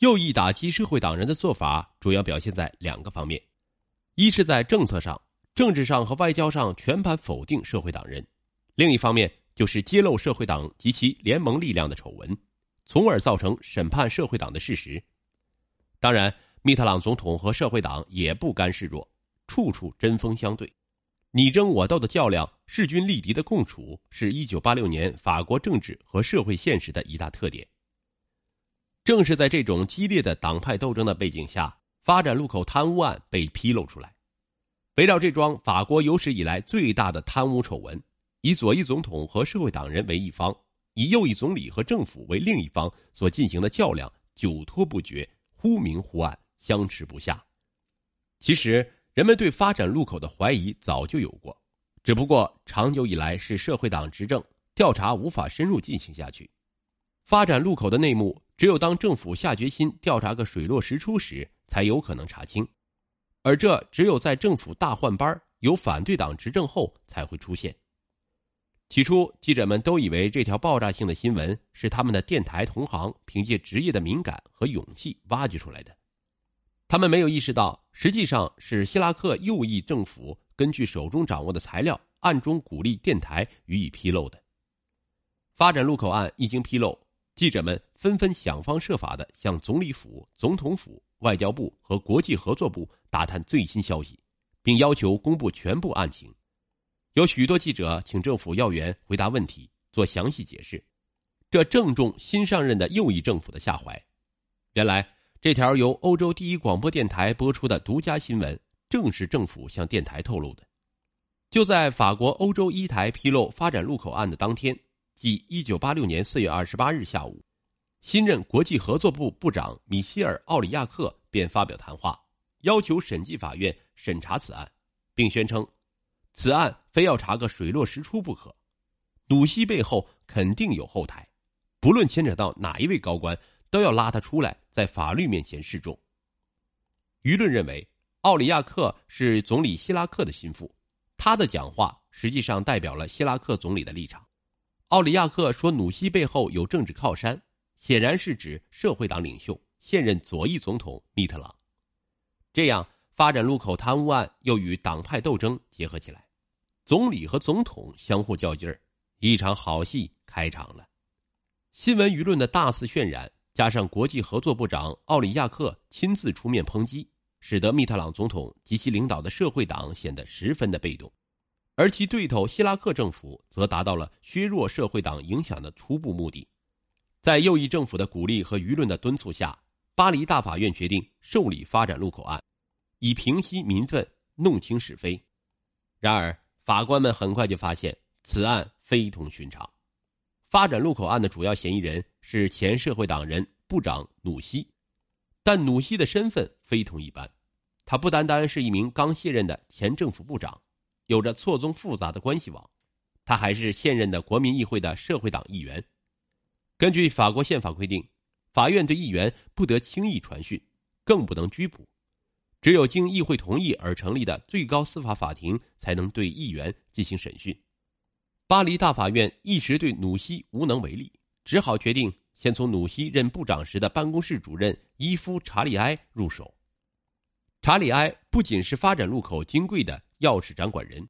右翼打击社会党人的做法主要表现在两个方面：一是在政策上、政治上和外交上全盘否定社会党人；另一方面就是揭露社会党及其联盟力量的丑闻，从而造成审判社会党的事实。当然，密特朗总统和社会党也不甘示弱，处处针锋相对，你争我斗的较量，势均力敌的共处，是一九八六年法国政治和社会现实的一大特点。正是在这种激烈的党派斗争的背景下，发展路口贪污案被披露出来。围绕这桩法国有史以来最大的贪污丑闻，以左翼总统和社会党人为一方，以右翼总理和政府为另一方所进行的较量，久拖不决，忽明忽暗，相持不下。其实，人们对发展路口的怀疑早就有过，只不过长久以来是社会党执政，调查无法深入进行下去。发展路口的内幕。只有当政府下决心调查个水落石出时，才有可能查清，而这只有在政府大换班、有反对党执政后才会出现。起初，记者们都以为这条爆炸性的新闻是他们的电台同行凭借职业的敏感和勇气挖掘出来的，他们没有意识到，实际上是希拉克右翼政府根据手中掌握的材料，暗中鼓励电台予以披露的。发展路口案一经披露。记者们纷纷想方设法的向总理府、总统府、外交部和国际合作部打探最新消息，并要求公布全部案情。有许多记者请政府要员回答问题，做详细解释，这正中新上任的右翼政府的下怀。原来，这条由欧洲第一广播电台播出的独家新闻，正是政府向电台透露的。就在法国欧洲一台披露发展路口案的当天。即一九八六年四月二十八日下午，新任国际合作部部长米歇尔·奥里亚克便发表谈话，要求审计法院审查此案，并宣称，此案非要查个水落石出不可。鲁西背后肯定有后台，不论牵扯到哪一位高官，都要拉他出来，在法律面前示众。舆论认为，奥里亚克是总理希拉克的心腹，他的讲话实际上代表了希拉克总理的立场。奥里亚克说：“努西背后有政治靠山，显然是指社会党领袖、现任左翼总统密特朗。这样，发展路口贪污案又与党派斗争结合起来，总理和总统相互较劲儿，一场好戏开场了。新闻舆论的大肆渲染，加上国际合作部长奥里亚克亲自出面抨击，使得密特朗总统及其领导的社会党显得十分的被动。”而其对头希拉克政府则达到了削弱社会党影响的初步目的，在右翼政府的鼓励和舆论的敦促下，巴黎大法院决定受理发展路口案，以平息民愤、弄清是非。然而，法官们很快就发现此案非同寻常。发展路口案的主要嫌疑人是前社会党人部长努西，但努西的身份非同一般，他不单单是一名刚卸任的前政府部长。有着错综复杂的关系网，他还是现任的国民议会的社会党议员。根据法国宪法规定，法院对议员不得轻易传讯，更不能拘捕，只有经议会同意而成立的最高司法法庭才能对议员进行审讯。巴黎大法院一时对努西无能为力，只好决定先从努西任部长时的办公室主任伊夫·查理埃入手。查理埃不仅是发展路口金贵的。钥匙掌管人，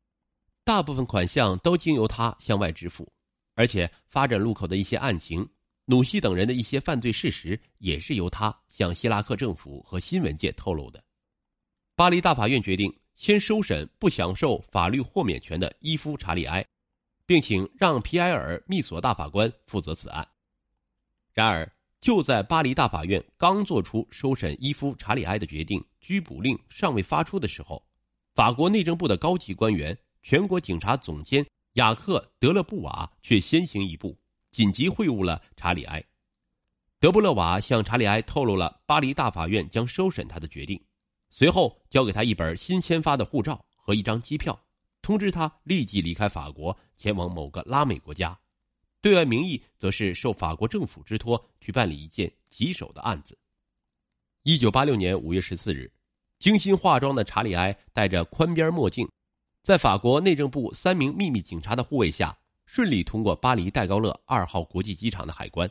大部分款项都经由他向外支付，而且发展路口的一些案情，努西等人的一些犯罪事实，也是由他向希拉克政府和新闻界透露的。巴黎大法院决定先收审不享受法律豁免权的伊夫·查理埃，并请让·皮埃尔·密索大法官负责此案。然而，就在巴黎大法院刚做出收审伊夫·查理埃的决定，拘捕令尚未发出的时候。法国内政部的高级官员、全国警察总监雅克·德勒布瓦却先行一步，紧急会晤了查理埃。德布勒瓦向查理埃透露了巴黎大法院将收审他的决定，随后交给他一本新签发的护照和一张机票，通知他立即离开法国，前往某个拉美国家。对外名义则是受法国政府之托去办理一件棘手的案子。一九八六年五月十四日。精心化妆的查理埃戴着宽边墨镜，在法国内政部三名秘密警察的护卫下，顺利通过巴黎戴高乐二号国际机场的海关。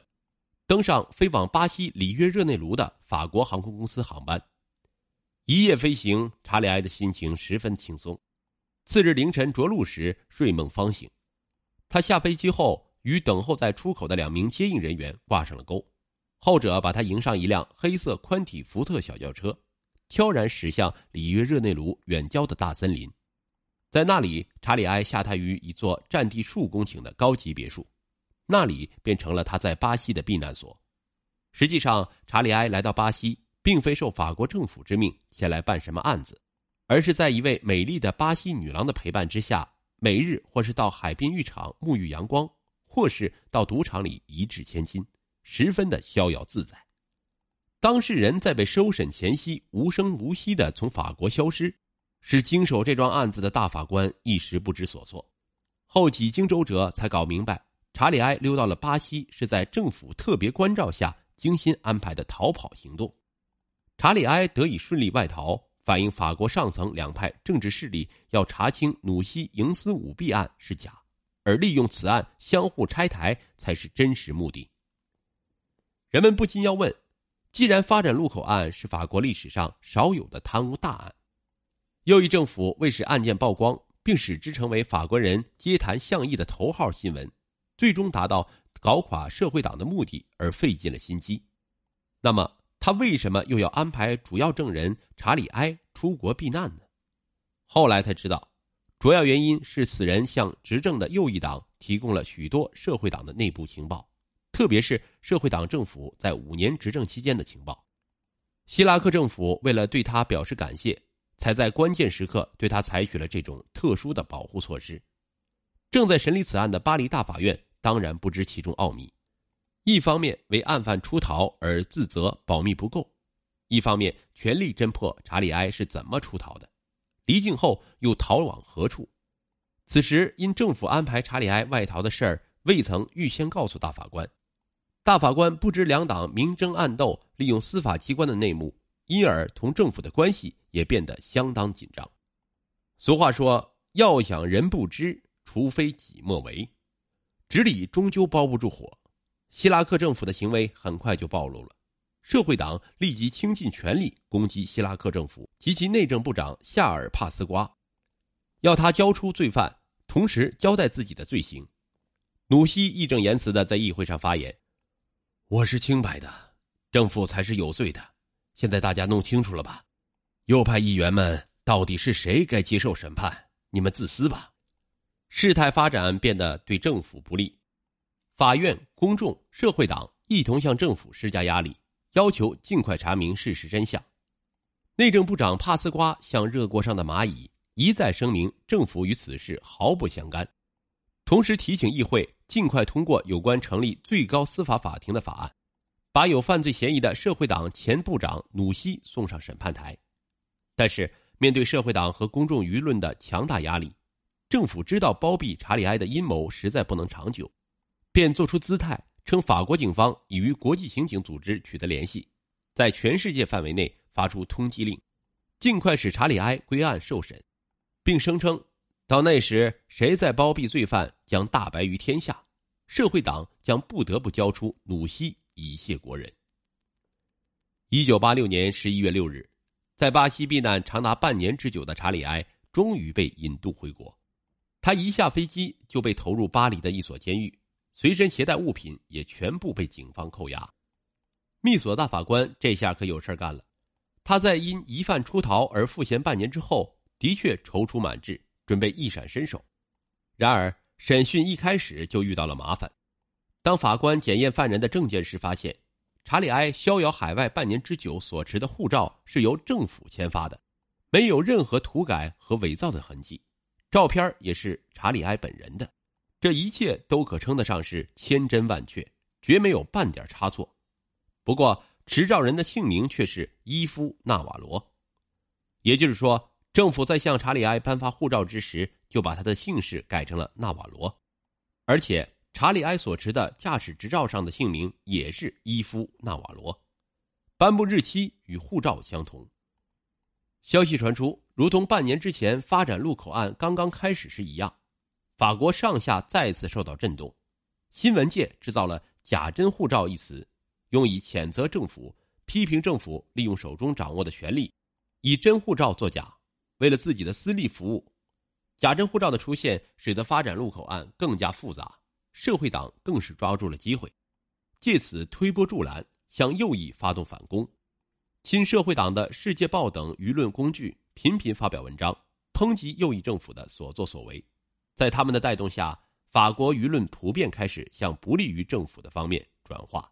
登上飞往巴西里约热内卢的法国航空公司航班。一夜飞行，查理埃的心情十分轻松。次日凌晨着陆时，睡梦方醒。他下飞机后，与等候在出口的两名接应人员挂上了钩。后者把他迎上一辆黑色宽体福特小轿车，悄然驶向里约热内卢远郊的大森林。在那里，查理埃下榻于一座占地数公顷的高级别墅，那里便成了他在巴西的避难所。实际上，查理埃来到巴西，并非受法国政府之命前来办什么案子，而是在一位美丽的巴西女郎的陪伴之下，每日或是到海滨浴场沐浴阳光，或是到赌场里一掷千金。十分的逍遥自在。当事人在被收审前夕无声无息的从法国消失，使经手这桩案子的大法官一时不知所措。后几经周折，才搞明白查理埃溜到了巴西是在政府特别关照下精心安排的逃跑行动。查理埃得以顺利外逃，反映法国上层两派政治势力要查清努西营私舞弊案是假，而利用此案相互拆台才是真实目的。人们不禁要问：既然发展路口案是法国历史上少有的贪污大案，右翼政府为使案件曝光，并使之成为法国人街谈巷议的头号新闻，最终达到搞垮社会党的目的而费尽了心机，那么他为什么又要安排主要证人查理埃出国避难呢？后来才知道，主要原因是此人向执政的右翼党提供了许多社会党的内部情报。特别是社会党政府在五年执政期间的情报，希拉克政府为了对他表示感谢，才在关键时刻对他采取了这种特殊的保护措施。正在审理此案的巴黎大法院当然不知其中奥秘，一方面为案犯出逃而自责保密不够，一方面全力侦破查理埃是怎么出逃的，离境后又逃往何处。此时因政府安排查理埃外逃的事儿未曾预先告诉大法官。大法官不知两党明争暗斗，利用司法机关的内幕，因而同政府的关系也变得相当紧张。俗话说：“要想人不知，除非己莫为。”纸里终究包不住火。希拉克政府的行为很快就暴露了，社会党立即倾尽全力攻击希拉克政府及其内政部长夏尔·帕斯瓜，要他交出罪犯，同时交代自己的罪行。努西义正言辞的在议会上发言。我是清白的，政府才是有罪的。现在大家弄清楚了吧？右派议员们到底是谁该接受审判？你们自私吧。事态发展变得对政府不利，法院、公众、社会党一同向政府施加压力，要求尽快查明事实真相。内政部长帕斯瓜像热锅上的蚂蚁，一再声明政府与此事毫不相干。同时提醒议会尽快通过有关成立最高司法法庭的法案，把有犯罪嫌疑的社会党前部长努西送上审判台。但是，面对社会党和公众舆论的强大压力，政府知道包庇查理埃的阴谋实在不能长久，便做出姿态，称法国警方已与国际刑警组织取得联系，在全世界范围内发出通缉令，尽快使查理埃归案受审，并声称。到那时，谁再包庇罪犯，将大白于天下，社会党将不得不交出努西以谢国人。一九八六年十一月六日，在巴西避难长达半年之久的查理埃终于被引渡回国。他一下飞机就被投入巴黎的一所监狱，随身携带物品也全部被警方扣押。密索大法官这下可有事干了，他在因疑犯出逃而赋闲半年之后，的确踌躇满志。准备一闪身手，然而审讯一开始就遇到了麻烦。当法官检验犯人的证件时，发现查理埃逍遥海外半年之久所持的护照是由政府签发的，没有任何涂改和伪造的痕迹，照片也是查理埃本人的，这一切都可称得上是千真万确，绝没有半点差错。不过持照人的姓名却是伊夫·纳瓦罗，也就是说。政府在向查理埃颁发护照之时，就把他的姓氏改成了纳瓦罗，而且查理埃所持的驾驶执照上的姓名也是伊夫·纳瓦罗，颁布日期与护照相同。消息传出，如同半年之前发展路口案刚刚开始时一样，法国上下再次受到震动，新闻界制造了“假真护照”一词，用以谴责政府，批评政府利用手中掌握的权力，以真护照作假，为了自己的私利服务。假证护照的出现，使得发展路口案更加复杂。社会党更是抓住了机会，借此推波助澜，向右翼发动反攻。亲社会党的《世界报》等舆论工具频频发表文章，抨击右翼政府的所作所为。在他们的带动下，法国舆论普遍开始向不利于政府的方面转化。